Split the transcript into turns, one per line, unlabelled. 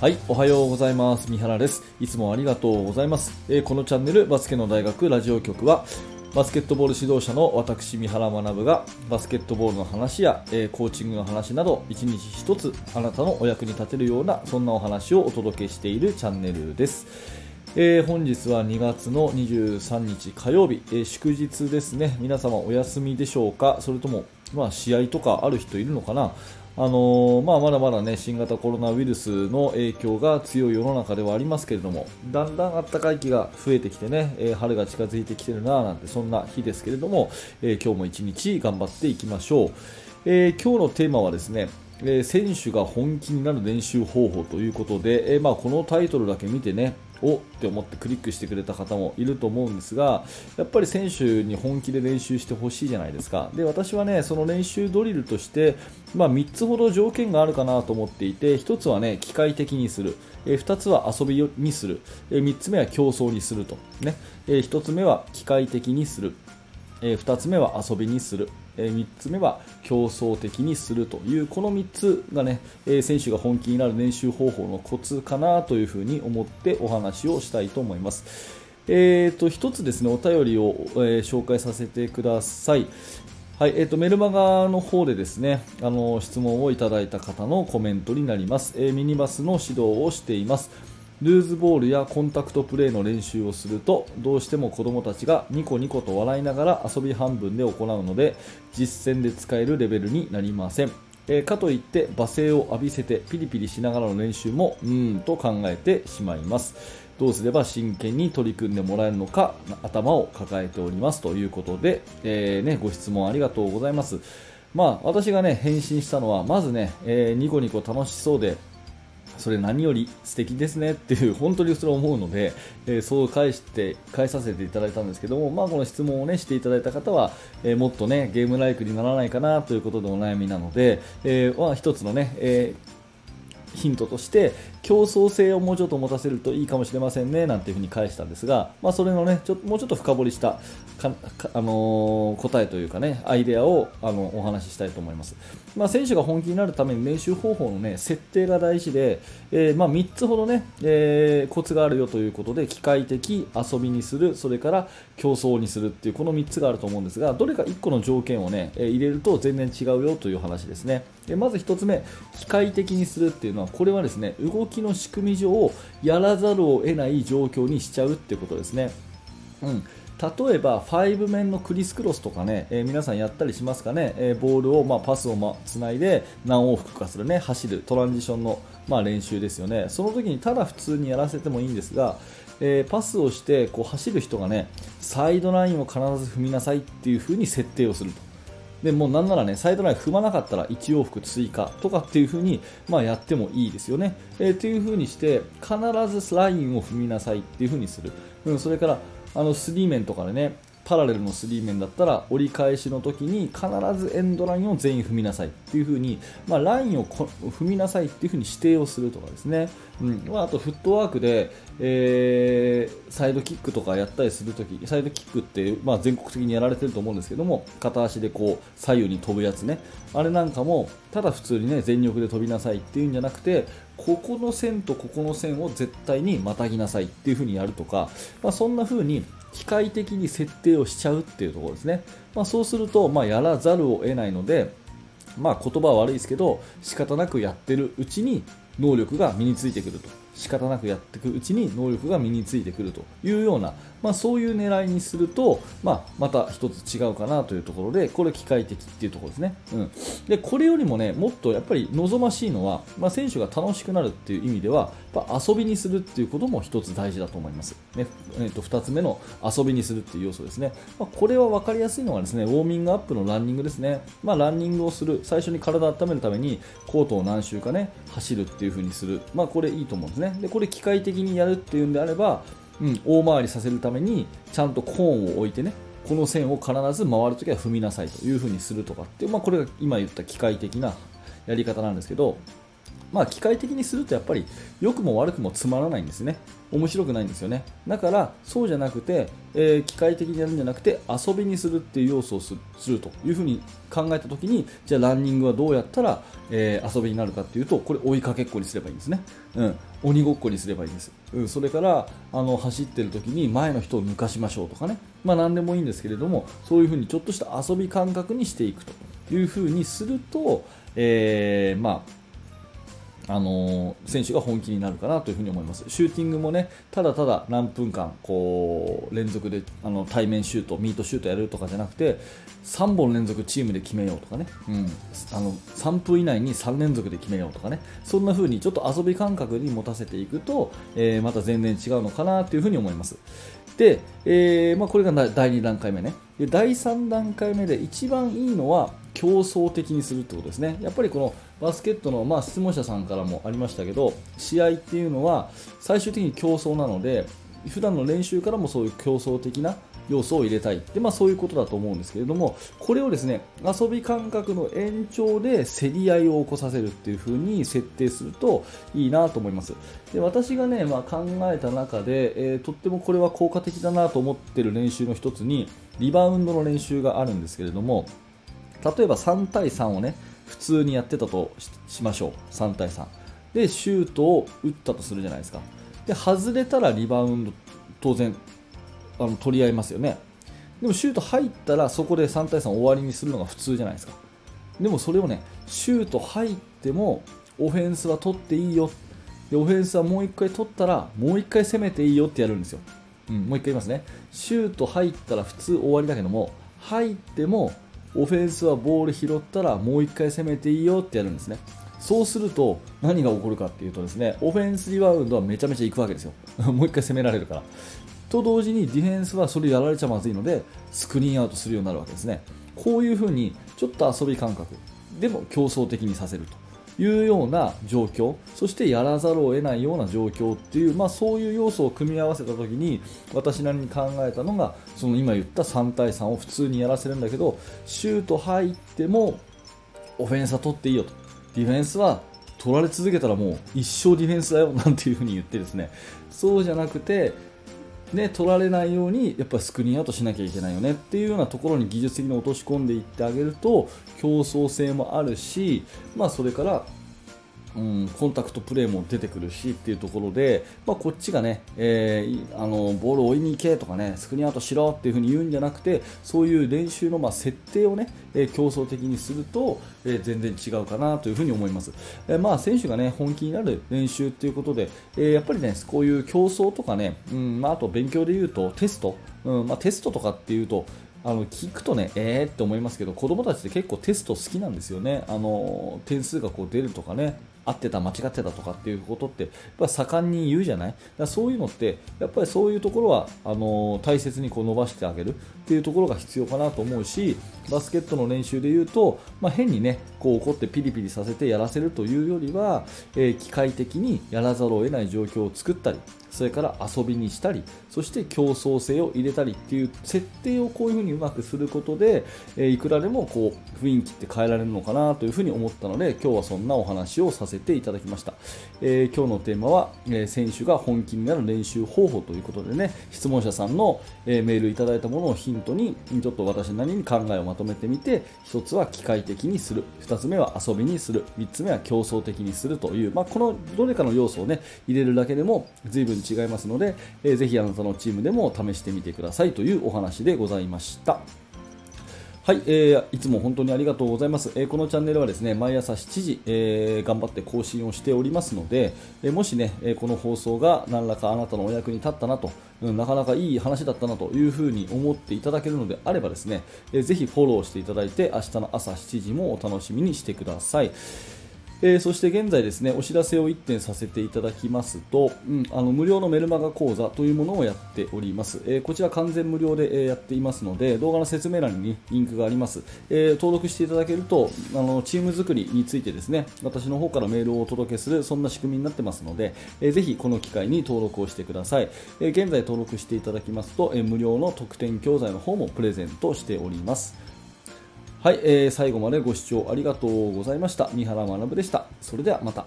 はい、おはようございます。三原です。いつもありがとうございます。えーこのチャンネルバスケの大学ラジオ局はバスケットボール指導者の私三原学がバスケットボールの話や、えーコーチングの話など一日一つあなたのお役に立てるようなそんなお話をお届けしているチャンネルです。えー本日は2月の23日火曜日、え祝日ですね。皆様お休みでしょうか？それとも、まあ、試合とかある人いるのかな？あのまあ、まだまだね新型コロナウイルスの影響が強い世の中ではありますけれどもだんだん暖かい気が増えてきてね、えー春が近づいてきてるななんてそんな日ですけれども、えー今日も一日頑張っていきましょう、えー今日のテーマはですねえ選手が本気になる練習方法ということで、えまあ、このタイトルだけ見てねおって思ってクリックしてくれた方もいると思うんですがやっぱり選手に本気で練習してほしいじゃないですか。で私はねその練習ドリルとして、まあ、3つほど条件があるかなと思っていて1つはね機械的にする、え2つは遊びにする、え3つ目は競争にすると、ね。え1つ目は機械的にする。え2つ目は遊びにする、え3つ目は競争的にするというこの3つがね、え選手が本気になる練習方法のコツかなというふうに思ってお話をしたいと思います。えー、と1つですねお便りを、えー紹介させてください。はいえー、とメルマガの方でですねあの質問をいただいた方のコメントになります、えーミニバスの指導をしていますルーズボールやコンタクトプレーの練習をするとどうしても子供たちがニコニコと笑いながら遊び半分で行うので実戦で使えるレベルになりません、えーかといって罵声を浴びせてピリピリしながらの練習もうーんと考えてしまいます。どうすれば真剣に取り組んでもらえるのか頭を抱えておりますということで、えーね、ご質問ありがとうございます。まあ、私がね返信したのはまずね、えーニコニコ楽しそうでそれ何より素敵ですねっていう本当にそれは思うので、えーそう返して返させていただいたんですけども、まあ、この質問を、ね、していただいた方は、えーもっと、ね、ゲームライクにならないかなということでお悩みなので、えーは、一つのね、えーヒントとして競争性をもうちょっと持たせるといいかもしれませんねなんていうふうに返したんですが、まあ、それのねちょもうちょっと深掘りしたかかあのー答えというかねアイデアをあのお話ししたいと思います、まあ、選手が本気になるために練習方法のね設定が大事で、えーまあ、3つほどね、えーコツがあるよということで機械的遊びにするそれから競争にするっていうこの3つがあると思うんですがどれか1個の条件をね、えー入れると全然違うよという話ですね。でまず1つ目機械的にするっていうのはこれはですね動きの仕組み上やらざるを得ない状況にしちゃうってことですね。うん。例えば5面のクリスクロスとかね、えー皆さんやったりしますかね、えーボールを、まあ、パスを、ま、つないで何往復かするね。走るトランジションの、まあ、練習ですよね。その時にただ普通にやらせてもいいんですが、えーパスをしてこう走る人がねサイドラインを必ず踏みなさいっていう風に設定をすると。でもうなんならねサイドライン踏まなかったら1往復追加とかっていう風にまあやってもいいですよね。えー、っていう風にして必ずラインを踏みなさいっていう風にする。うん、それからあのスリーメンとかでねパラレルのスリー面だったら折り返しの時に必ずエンドラインを全員踏みなさいっていう風にまあラインを踏みなさいっていう風に指定をするとかですね。うんまあ、あとフットワークで、えーサイドキックとかやったりするときサイドキックって、まあ、全国的にやられてると思うんですけども片足でこう左右に飛ぶやつねあれなんかもただ普通にね全力で飛びなさいっていうんじゃなくてここの線とここの線を絶対にまたぎなさいっていう風にやるとか、まあ、そんな風に機械的に設定をしちゃうっていうところですね、まあ、そうすると、まあ、やらざるを得ないのでまあ、言葉は悪いですけど仕方なくやってるうちに能力が身についてくると。仕方なくやっていくうちに能力が身についてくるというような、まあ、そういう狙いにすると、まあ、また一つ違うかなというところでこれ機械的っていうところですね、うん、でこれよりもねもっとやっぱり望ましいのは、まあ、選手が楽しくなるっていう意味ではやっぱ遊びにするっていうことも一つ大事だと思います、ね。えー、と2つ目の遊びにするっていう要素ですね、ま、これは分かりやすいのがですねウォーミングアップのランニングですね、ま、ランニングをする最初に体を温めるためにコートを何周かね走るっていう風にする、まあ、これいいと思うんですね。ね。でこれ機械的にやるっていうんであれば、うん、大回りさせるためにちゃんとコーンを置いてねこの線を必ず回るときは踏みなさいという風にするとかって、まあ、これが今言った機械的なやり方なんですけどまあ、機械的にするとやっぱり良くも悪くもつまらないんですね。面白くないんですよね。だからそうじゃなくて、えー機械的にやるんじゃなくて遊びにするっていう要素をすするというふうに考えた時にじゃあランニングはどうやったら、えー遊びになるかっていうとこれ追いかけっこにすればいいんですね、うん、鬼ごっこにすればいいんです、うん、それからあの走ってる時に前の人を抜かしましょうとかね、まあ、何でもいいんですけれどもそういうふうにちょっとした遊び感覚にしていくというふうにすると、えー、まああの選手が本気になるかなというふに思います。シューティングもねただただ何分間こう連続であの対面シュートミートシュートやるとかじゃなくて3本連続チームで決めようとかね、うん、あの3分以内に3連続で決めようとかねそんな風にちょっと遊び感覚に持たせていくと、えー、また全然違うのかなというふに思います。で、えー、まあ、これが第2段階目ねで第3段階目で一番いいのは競争的にするってことですね。やっぱりこのバスケットの、まあ、質問者さんからもありましたけど試合っていうのは最終的に競争なので普段の練習からもそういう競争的な要素を入れたい。で、まあ、そういうことだと思うんですけれどもこれをですね遊び感覚の延長で競り合いを起こさせるっていう風に設定するといいなと思います。で私がね、まあ、考えた中で、えー、とってもこれは効果的だなと思ってる練習の一つにリバウンドの練習があるんですけれども例えば3対3をね普通にやってたとしましょう。3対3でシュートを打ったとするじゃないですか。で外れたらリバウンド当然あの取り合いますよね。でもシュート入ったらそこで3対3終わりにするのが普通じゃないですか。でもそれをねシュート入ってもオフェンスは取っていいよ。でオフェンスはもう1回取ったらもう1回攻めていいよってやるんですよ、うん、もう1回言いますね。シュート入ったら普通終わりだけども入ってもオフェンスはボール拾ったらもう1回攻めていいよってやるんですね。そうすると何が起こるかっていうとですねオフェンスリバウンドはめちゃめちゃいくわけですよ。もう1回攻められるから。と同時にディフェンスはそれやられちゃまずいのでスクリーンアウトするようになるわけですね。こういうふうにちょっと遊び感覚でも競争的にさせると。いうような状況そしてやらざるを得ないような状況っていう、まあ、そういう要素を組み合わせた時に私なりに考えたのがその今言った3対3を普通にやらせるんだけどシュート入ってもオフェンスは取っていいよと。ディフェンスは取られ続けたらもう一生ディフェンスだよなんていう風に言ってですね。そうじゃなくてね、取られないようにやっぱスクリーンアウトしなきゃいけないよね。っていうようなところに技術的に落とし込んでいってあげると競争性もあるし、まあ、それからうん、コンタクトプレーも出てくるしっていうところで、まあ、こっちがね、えー、あのボールを追いに行けとかねスクリーンアウトしろっていう風に言うんじゃなくてそういう練習のま設定をね、えー、競争的にすると、えー、全然違うかなという風に思います、え、まあ選手がね本気になる練習っていうことで、え、やっぱりねこういう競争とかね、うんまあ、あと勉強で言うとテスト、うんまあ、テストとかっていうとあの聞くとね、えーって思いますけど、子供たちって結構テスト好きなんですよね。あの点数がこう出るとかね、合ってた間違ってたとかっていうことってやっぱ盛んに言うじゃない？だそういうのってやっぱりそういうところはあの大切にこう伸ばしてあげる。っていうところが必要かなと思うしバスケットの練習で言うと、まあ、変にねこう怒ってピリピリさせてやらせるというよりは、えー、機械的にやらざるを得ない状況を作ったりそれから遊びにしたりそして競争性を入れたりっていう設定をこういうふうにうまくすることで、えー、いくらでもこう雰囲気って変えられるのかなというふうに思ったので今日はそんなお話をさせてていただきました、えー、今日のテーマは、えー、選手が本気になる練習方法ということでね質問者さんの、えメールいただいたものをヒントにちょっと私なりに考えをまとめてみて1つは機械的にする。2つ目は遊びにする。3つ目は競争的にするという、まあ、このどれかの要素をね入れるだけでも随分違いますので、えー、ぜひあなたのチームでも試してみてくださいというお話でございました。はい、えー、いつも本当にありがとうございます。えー、このチャンネルはですね、毎朝7時、えー、頑張って更新をしておりますので、えー、もしね、えこの放送が何らかあなたのお役に立ったなと、うん、なかなかいい話だったなというふうに思っていただけるのであればですね、えー、ぜひフォローしていただいて、明日の朝7時もお楽しみにしてください。えー、そして現在ですねお知らせを1点させていただきますと、うん、あの無料のメルマガ講座というものをやっております、えー、こちら完全無料で、えやっていますので動画の説明欄に、リンクがあります、えー、登録していただけるとあのチーム作りについてですね私の方からメールをお届けするそんな仕組みになってますので、えー、ぜひこの機会に登録をしてください、え現在登録していただきますと、え無料の特典教材の方もプレゼントしております。はい、えー、最後までご視聴ありがとうございました。三原学でした。それではまた。